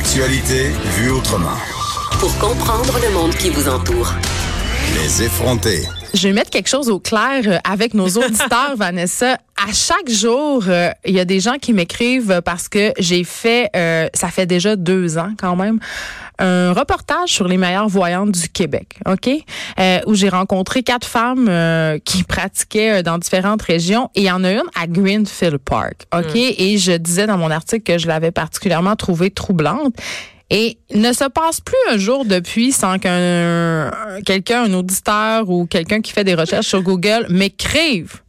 L'actualité vue autrement. Pour comprendre le monde qui vous entoure. Les effronter. Je vais mettre quelque chose au clair euh, avec nos auditeurs, Vanessa. À chaque jour, euh, il y a des gens qui m'écrivent parce que j'ai fait, euh, ça fait déjà deux ans quand même, un reportage sur les meilleures voyantes du Québec, ok, où j'ai rencontré quatre femmes qui pratiquaient dans différentes régions et il y en a une à Greenfield Park, ok, mm. et je disais dans mon article que je l'avais particulièrement trouvée troublante. Et il ne se passe plus un jour depuis sans qu'un quelqu'un, un auditeur ou quelqu'un qui fait des recherches sur Google m'écrive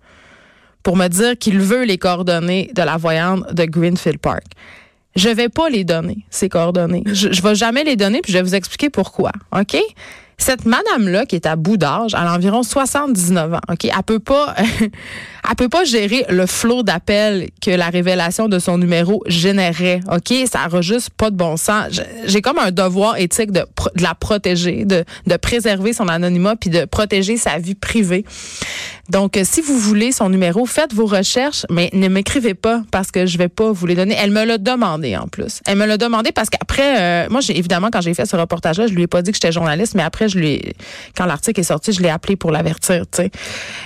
pour me dire qu'il veut les coordonnées de la voyante de Greenfield Park. Je vais pas les donner, ces coordonnées. Je, je vais jamais les donner, puis je vais vous expliquer pourquoi. OK? Cette madame-là, qui est à bout d'âge, elle a environ 79 ans, OK? Elle peut pas, elle peut pas gérer le flot d'appels que la révélation de son numéro générait, OK? Ça n'a juste pas de bon sens. J'ai comme un devoir éthique de, la protéger, de, de préserver son anonymat puis de protéger sa vie privée. Donc, euh, si vous voulez son numéro, faites vos recherches, mais ne m'écrivez pas parce que je vais pas vous les donner. Elle me l'a demandé en plus. Elle me l'a demandé parce qu'après, euh, moi, j'ai évidemment quand j'ai fait ce reportage-là, je lui ai pas dit que j'étais journaliste, mais après, je quand l'article est sorti, je l'ai appelé pour l'avertir. Tu sais.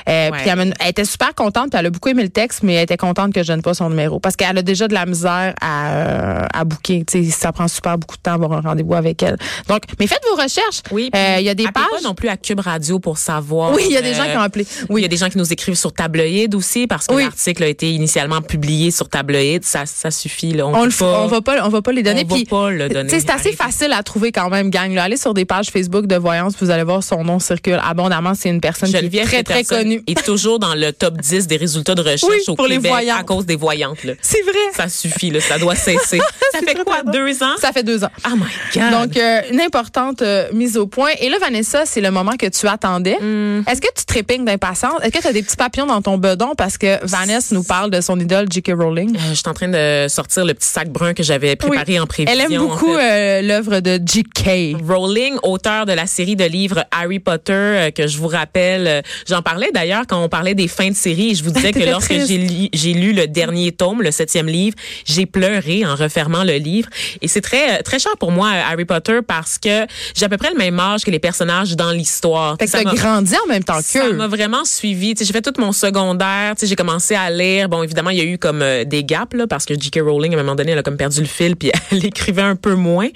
Euh, Puis elle, était super contente, puis elle a beaucoup aimé le texte, mais elle était contente que je donne pas son numéro parce qu'elle a déjà de la misère à, euh, à booker. Tu sais, ça prend super beaucoup de temps avoir un rendez-vous avec elle. Donc, mais faites vos recherches. Oui. Il y a des pages. pas non plus à Cube Radio pour savoir. Oui, il y a des gens qui ont appelé. Oui des gens qui nous écrivent sur Tabloïd aussi parce que l'article a été initialement publié sur Tabloïd. Ça, ça suffit. Là. On, on, pas, on va pas, on va pas les donner. On va pas le donner. C'est assez facile à trouver quand même, gang. Là. Allez sur des pages Facebook de voyance, vous allez voir son nom circule abondamment. C'est une personne qui est très très connue. Et toujours dans le top 10 des résultats de recherche au pour Québec les à cause des voyantes. C'est vrai. Ça suffit. Là. Ça doit cesser. ça fait quoi, deux ans? Ça fait deux ans. Oh my God. Donc, euh, une importante euh, mise au point. Et là, Vanessa, c'est le moment que tu attendais. Mm. Est-ce que tu trépignes d'impatience? Est-ce que tu as des petits papillons dans ton bedon? Parce que Vanessa nous parle de son idole J.K. Rowling. Euh, je suis en train de sortir le petit sac brun que j'avais préparé en prévision. Elle aime beaucoup l'œuvre de J.K. Rowling, auteur de la série de livres Harry Potter, euh, que je vous rappelle. J'en parlais d'ailleurs quand on parlait des fins de série. Je vous disais que lorsque j'ai lu, le dernier tome, le septième livre, j'ai pleuré en refermant le livre. Et c'est très très cher pour moi Harry Potter parce que j'ai à peu près le même âge que les personnages dans l'histoire. Ça m'a grandi en même temps que Ça m'a vraiment suivi. J'ai fait tout mon secondaire, j'ai commencé à lire. Bon, évidemment, il y a eu comme euh, des gaps là, parce que J.K. Rowling à un moment donné, elle a comme perdu le fil puis elle écrivait un peu moins.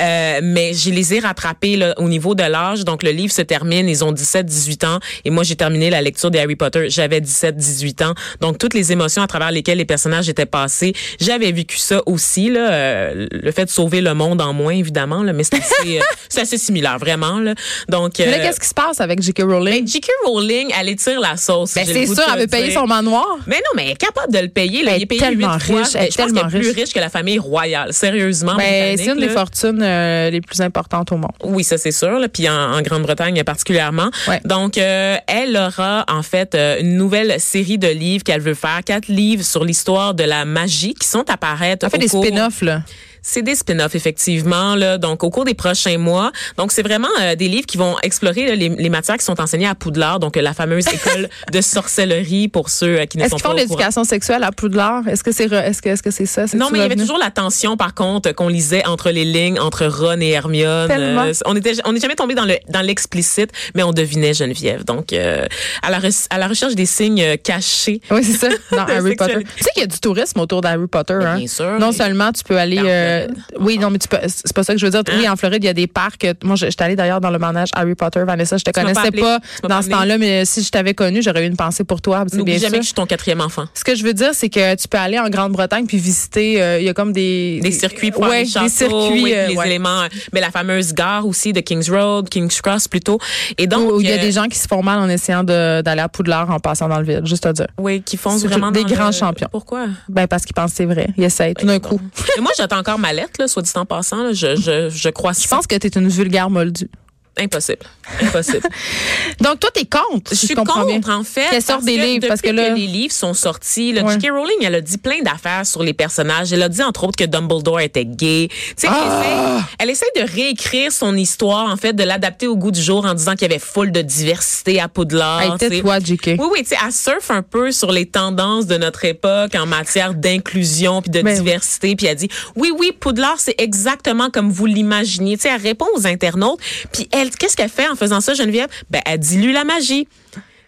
Euh, mais j'ai les ai rattrapés là, au niveau de l'âge. Donc le livre se termine, ils ont 17-18 ans et moi j'ai terminé la lecture des Harry Potter, j'avais 17-18 ans. Donc toutes les émotions à travers lesquelles les personnages étaient passés, j'avais vécu ça aussi là, euh, le fait de sauver le monde en moins évidemment là, mais c'est assez, c'est assez similaire vraiment là. Donc mais qu'est-ce qui se passe avec J.K. Rowling? Ben, J.K. Rowling, elle étire la sauce. Ben, c'est sûr, elle veut payer son manoir. Mais non, mais elle est capable de le payer. Là. Elle est tellement riche. Elle est tellement plus riche que la famille royale. Sérieusement. Ben, c'est une des fortunes euh, les plus importantes au monde. Oui, ça c'est sûr. Là. Puis en, Grande-Bretagne particulièrement. Donc, euh, elle aura en fait euh, une nouvelle série de livres qu'elle veut faire. Quatre livres sur l'histoire de la magie qui sont apparaître. Elle fait des spin-offs là. C'est des spin-offs effectivement là, donc au cours des prochains mois. Donc c'est vraiment euh, des livres qui vont explorer les, les, matières qui sont enseignées à Poudlard, donc la fameuse école de sorcellerie pour ceux euh, qui ne sont pas. Est-ce qu'ils font l'éducation sexuelle à Poudlard? Est-ce que c'est est-ce que est-ce que c'est ça? Non, mais il y avait toujours la tension par contre qu'on lisait entre les lignes entre Ron et Hermione. Euh, on était on n'est jamais tombé dans le dans l'explicite, mais on devinait Geneviève. Donc à la à la recherche des signes cachés. Oui, c'est ça dans Harry Potter. Tu sais qu'il y a du tourisme autour d'Harry Potter hein? Bien sûr. Non seulement tu peux aller euh, oui, non, mais tu peux, c'est pas ça que je veux dire. Oui, en Floride, il y a des parcs. Moi, je- j'étais allée d'ailleurs dans le manège Harry Potter, Vanessa. Je te pas connaissais pas, m'as dans pas ce temps-là, mais si je t'avais connu, j'aurais eu une pensée pour toi. C'est bien jamais sûr. que je suis ton quatrième enfant. Ce que je veux dire, c'est que tu peux aller en Grande-Bretagne puis visiter. euh, Il y a comme des Des circuits pour ouais, aller châteaux, des circuits, oui, euh, les ouais. éléments, mais la fameuse gare aussi de Kings Road, Kings Cross plutôt. Et donc, Où il y a des gens qui se font mal en essayant d'aller à Poudlard en passant dans le vide, juste à dire. oui, qui font vraiment des grands champions. Pourquoi? Ben parce qu'ils pensent que c'est vrai. Ils essayent tout d'un coup. Moi, j'attends encore ma lettre, là, soit dit en passant. là. je, je, je crois Je pense que tu es une vulgaire moldue. Impossible. Impossible. Donc toi t'es contre, Je suis comprends bien. contre, en fait. Qu'elle sorte des que livres, parce que les livres sont sortis, là, Ouais. J.K. Rowling, elle a dit plein d'affaires sur les personnages. Elle a dit, entre autres, que Dumbledore était gay. Tu sais, Ah! elle, essaie, elle essaie de réécrire son histoire, en fait, de l'adapter au goût du jour en disant qu'il y avait full de diversité à Poudlard. Hey, tais-toi, JK. Oui, oui, tu sais, elle surfe un peu sur les tendances de notre époque en matière d'inclusion puis de Ben oui. diversité. Puis elle dit, oui, oui, Poudlard, c'est exactement comme vous l'imaginiez. Tu sais, elle répond aux internautes. Puis elle, qu'est-ce qu'elle fait en faisant ça, Geneviève? Ben, elle dilue la magie.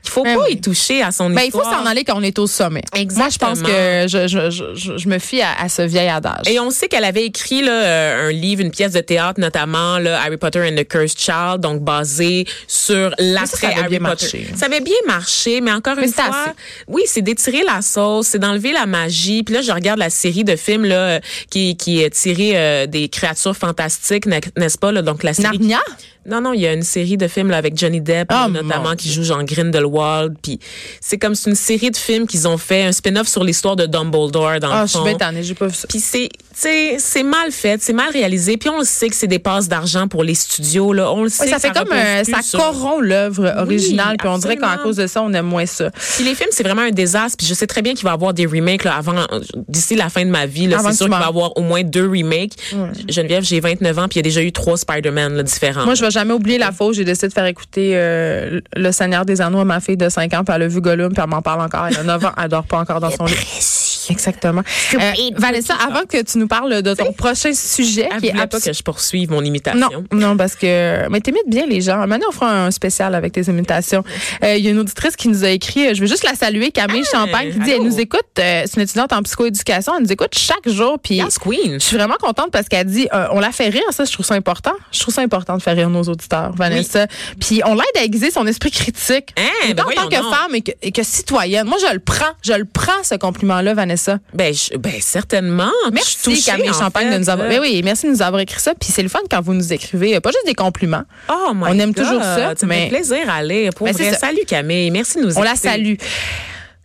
Il faut Ben pas oui. y toucher à son Ben, il faut histoire. s'en aller quand on est au sommet. Moi, je pense Exactement. que je, je, je, me fie à, à ce vieil adage. Et on sait qu'elle avait écrit là, euh, un livre, une pièce de théâtre notamment, là, Harry Potter and the Cursed Child, donc basé sur l'après Harry Potter. marché. Ça avait bien marché, mais encore Mais une fois, assez. oui, c'est d'étirer la sauce, c'est d'enlever la magie. Puis là, je regarde la série de films là euh, qui, qui est tirée euh, des créatures fantastiques, n'est- n'est-ce pas là, donc la série. Narnia? Non, non, il y a une série de films là, avec Johnny Depp, Ah, notamment, mon qui joue Jean Grindelwald. Puis c'est comme une série de films qu'ils ont fait, un spin-off sur l'histoire de Dumbledore dans Ah, le je suis fond. bien tannée, j'ai pas vu ça. Puis c'est, tu sais, c'est mal fait, c'est mal réalisé. Puis on le sait que c'est des passes d'argent pour les studios. Là, on le sait. Oui, ça fait comme plus ça sur- corrompt l'œuvre originale, puis on dirait qu'à cause de ça, on aime moins ça. Puis les films, c'est vraiment un désastre. Puis je sais très bien qu'il va y avoir des remakes là, avant, d'ici la fin de ma vie. C'est sûr qu'il va y avoir au moins deux remakes. Geneviève, j'ai 29 ans, puis il y a déjà eu trois Spider-Man différents. Moi, je vais jamais oublier la où j'ai décidé de faire écouter euh, Le Seigneur des Anneaux à ma fille de 5 ans, puis elle a vu Gollum, puis elle m'en parle encore. Elle a 9 ans, elle dort pas encore dans son lit. Exactement. Euh, Vanessa, avant que tu nous parles de ton prochain sujet, qui est pas que je poursuive mon imitation. Non, non, parce que. Mais t'imites bien les gens. Maintenant, on fera un spécial avec tes imitations. Euh, Il y a une auditrice qui nous a écrit, euh, je veux juste la saluer, Camille Ah, Champagne, qui dit allô? elle nous écoute, euh, c'est une étudiante en psychoéducation, elle nous écoute chaque jour. Puis Yes, Queen. je suis vraiment contente parce qu'elle dit, on la fait rire, ça, je trouve ça important. Je trouve ça important de faire rire nos auditeurs, Vanessa. Puis on l'aide à aiguiser son esprit critique. Hein, ben en tant que femme et que, et que citoyenne. Moi, je le prends. Je le prends, ce compliment-là, Vanessa. Ben, je- ben certainement. Je suis Merci Camille Champagne fait. de nous avoir. Ben oui, merci de nous avoir écrit ça. Puis c'est le fun quand vous nous écrivez, euh, pas juste des compliments. Oh my On aime God, toujours ça, Ça mais- fait plaisir à lire. Pour Ben, vrai. ça. Salut Camille. Merci de nous On la salue.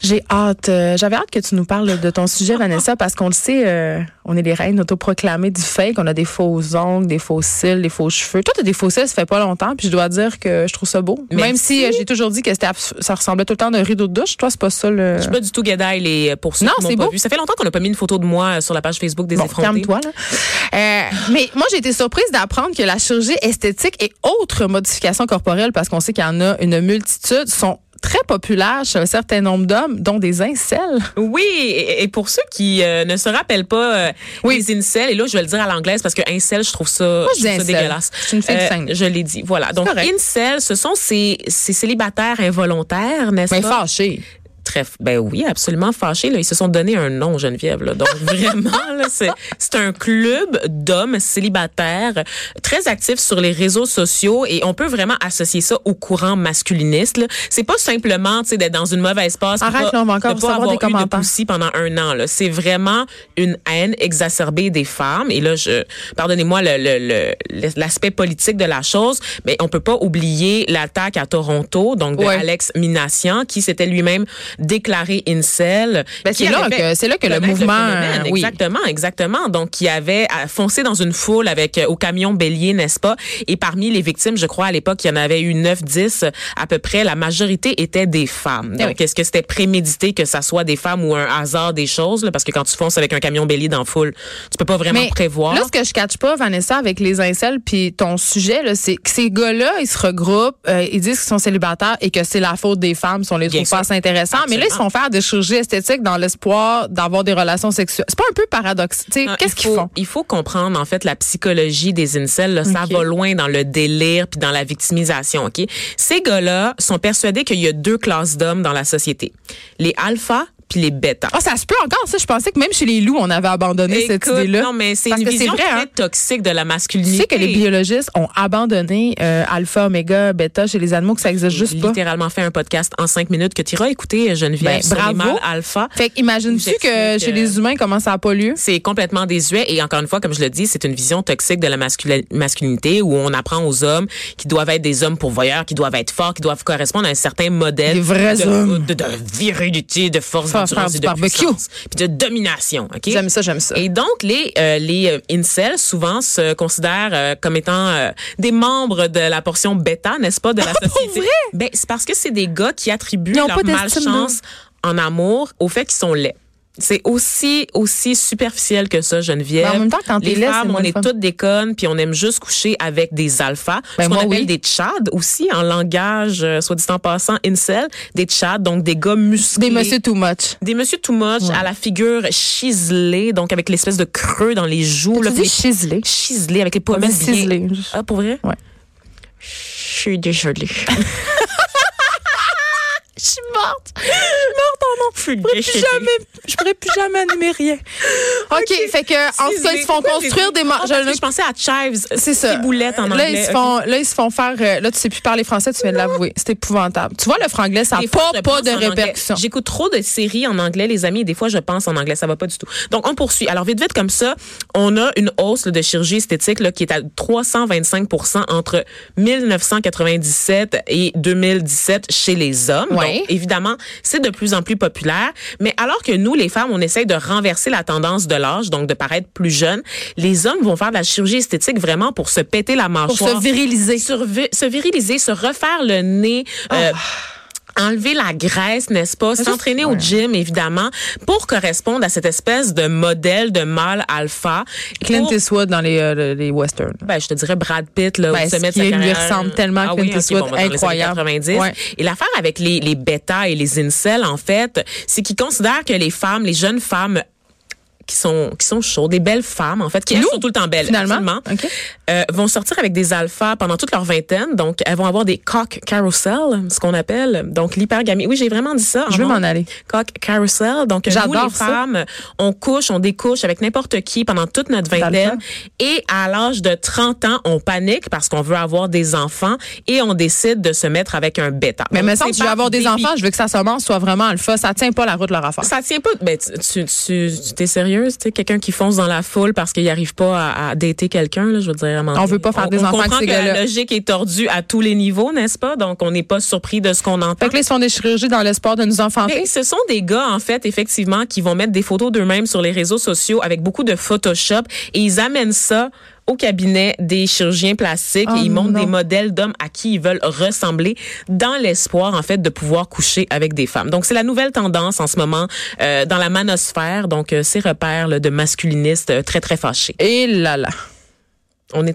J'ai hâte, euh, j'avais hâte que tu nous parles de ton sujet, Vanessa, parce qu'on le sait, euh, on est les reines autoproclamées du fake. On a des faux ongles, des faux cils, des faux cheveux. Toi, t'as des faux cils, ça fait pas longtemps, puis je dois dire que je trouve ça beau. Même si euh, j'ai toujours dit que ça ressemblait tout le temps d'un rideau de douche. Toi, c'est pas ça le. Je suis pas du tout guédaille les pour ceux Non, qui c'est pas beau. vu. Ça fait longtemps qu'on n'a pas mis une photo de moi euh, sur la page Facebook des Bon, calme-toi, là. Euh, mais moi, j'ai été surprise d'apprendre que la chirurgie esthétique et autres modifications corporelles, parce qu'on sait qu'il y en a une multitude, sont très populaires chez un certain nombre d'hommes, dont des incels. Oui, et, et pour ceux qui euh, ne se rappellent pas euh, Oui. les incels, et là je vais le dire à l'anglaise parce que incel, je trouve ça, je je trouve ça dégueulasse. Euh, Je une l'ai dit. Voilà. Donc correct. incel, ce sont ces, ces célibataires involontaires, n'est-ce Mais pas? Fâché. Très, ben oui, absolument fâchés. Là. Ils se sont donné un nom, Geneviève. Là. Donc vraiment, c'est, un club d'hommes célibataires très actifs sur les réseaux sociaux et on peut vraiment associer ça au courant masculiniste. C'est pas simplement tu sais, d'être dans une mauvaise passe. Arrête, pas- on va encore de pas avoir des eu de commentaires. poussi pendant un an. Là. C'est vraiment une haine exacerbée des femmes. Et là, je pardonnez-moi le, le, le- l'aspect politique de la chose, mais on peut pas oublier l'attaque à Toronto, donc de Ouais. Alex Minassian, qui s'était lui-même déclaré incel. Ben, c'est là que- c'est là que le mouvement, phénomène. oui. Exactement, exactement. Donc, qui avait euh, foncé dans une foule avec euh, au camion bélier, n'est-ce pas? Et parmi les victimes, je crois à l'époque, il y en avait eu 9, 10 à peu près. La majorité étaient des femmes. Eh Donc, oui. est-ce que c'était prémédité que ça soit des femmes ou un hasard des choses? là? Parce que quand tu fonces avec un camion bélier dans la foule, tu peux pas vraiment Mais prévoir. là, ce que je catch pas, Vanessa, avec les incels, puis ton sujet, là, c'est que ces gars-là, ils se regroupent, euh, ils disent qu'ils sont célibataires et que c'est la faute des femmes si on les Bien trouve pas assez intéressants. Mais là, ils se font faire des chirurgies esthétiques dans l'espoir d'avoir des relations sexuelles. C'est pas un peu Ah, Qu'est-ce il qu'ils faut- font? Il faut comprendre en fait la psychologie des incels. là. Ça va loin dans le délire puis dans la victimisation. Ok, ces gars-là sont persuadés qu'il y a deux classes d'hommes dans la société les alphas puis les bêta. Ah, ça se peut encore, ça. Je pensais que même chez les loups, on avait abandonné cette idée-là. Non, mais c'est une vision vrai, très hein. toxique de la Tu masculinité. sais que les biologistes ont abandonné euh, alpha, oméga, bêta chez les animaux, que ça existe juste J'ai pas. littéralement fait un podcast en cinq minutes que tu iras écouter, Geneviève, Ben, sur les bravo. mâles alpha. Fait qu'imagine-tu J'explique, que chez euh, les humains, comment ça a pas lieu? C'est complètement désuet et encore une fois, comme je le dis, c'est une vision toxique de la masculinité où on apprend aux hommes qui doivent être des hommes pourvoyeurs, qui doivent être forts, qui doivent correspondre à un certain modèle Des vrais de, hommes. de, de virilité, de force, Faire- du de barbecue. puis de domination. Ok? J'aime ça, j'aime ça. Et donc, les, euh, les euh, incels, souvent, se considèrent euh, comme étant euh, des membres de la portion bêta, n'est-ce pas, de la société? vrai? Ben, c'est parce que c'est des gars qui attribuent Ils ont leur pas malchance en amour au fait qu'ils sont laids. C'est aussi aussi superficiel que ça, Geneviève. Mais en même temps, quand les femmes, on est fun. toutes des connes, puis on aime juste coucher avec des alphas. Ben, ce qu'on appelle oui. des tchads aussi, en langage, euh, soit dit en passant, incel, des tchads, donc des gars musclés. Des monsieur too much. Des monsieur too much à la figure chiselée, donc avec l'espèce de creux dans les joues. Tu là, les- chiselé? chiselé avec les pommettes bien-. Ah, pour vrai? Ouais. Je suis désolée. Je suis morte. Je Je pourrais plus jamais, je pourrais plus jamais animer rien. OK, fait que, en tout cas, ils se font construire des marges. Je pensais à chives. C'est ça. Ciboulette en là, anglais. ils se font, là, ils se font faire. euh, là, tu sais plus parler français, tu viens de l'avouer. C'est épouvantable. Tu vois, le franglais, ça n'a pas, pas de répercussions. J'écoute trop de séries en anglais, les amis, et des fois, je pense en anglais. Ça va pas du tout. Donc, on poursuit. Alors, vite, vite, comme ça, on a une hausse là, de chirurgie esthétique là, qui est à 325% entre 1997 et 2017 chez les hommes. Ouais. Donc, évidemment, c'est de plus en plus populaire. Mais alors que nous, les femmes, on essaye de renverser la tendance de l'âge, donc de paraître plus jeunes, les hommes vont faire de la chirurgie esthétique vraiment pour se péter la Pour mâchoire. se viriliser. Se viriliser, se refaire le nez. euh, Enlever la graisse, n'est-ce pas? S'entraîner au gym, évidemment, pour correspondre à cette espèce de modèle de mâle alpha. Clint Pour- Eastwood dans les, euh, les westerns. ben, je te dirais Brad Pitt, là, Ben, qui lui ressemble tellement à Ah Clint oui, Eastwood, bon, incroyable. 90. Ouais. Et l'affaire avec les, les bêtas et les incels, en fait, c'est qu'ils considèrent que les femmes, les jeunes femmes qui sont qui sont chaudes, des belles femmes en fait, qui elles sont tout le temps belles, finalement? absolument, OK. euh, vont sortir avec des alphas pendant toute leur vingtaine. Donc, elles vont avoir des cock carousel, ce qu'on appelle. Donc, l'hypergamie. Oui, j'ai vraiment dit ça. Je veux m'en aller. Cock carousel. Donc, nous, les ça. femmes, on couche, on découche avec n'importe qui pendant toute notre vingtaine. Et à l'âge de 30 ans, on panique parce qu'on veut avoir des enfants et on décide de se mettre avec un bêta. Mais me semble que je veux avoir des enfants, je veux que sa semence soit vraiment alpha. Ça tient pas la route leur affaire. Ça tient pas. Ben, tu, tu, t'es sérieuse, tu sais, quelqu'un qui fonce dans la foule parce qu'il arrive pas à, à dater quelqu'un, là, je veux dire. On veut pas faire des on enfants comprend que la logique est tordue à tous les niveaux, n'est-ce pas? Donc, on n'est pas surpris de ce qu'on entend. Fait que là, ils se font des chirurgies dans l'espoir de nous enfanter. Mais ce sont des gars, en fait, effectivement, qui vont mettre des photos d'eux-mêmes sur les réseaux sociaux avec beaucoup de Photoshop et ils amènent ça au cabinet des chirurgiens plastiques Oh et ils montrent non. des modèles d'hommes à qui ils veulent ressembler dans l'espoir, en fait, de pouvoir coucher avec des femmes. Donc, c'est la nouvelle tendance en ce moment euh, dans la manosphère. Donc, euh, ces repères là, de masculinistes euh, très, très fâchés. Et là là. On est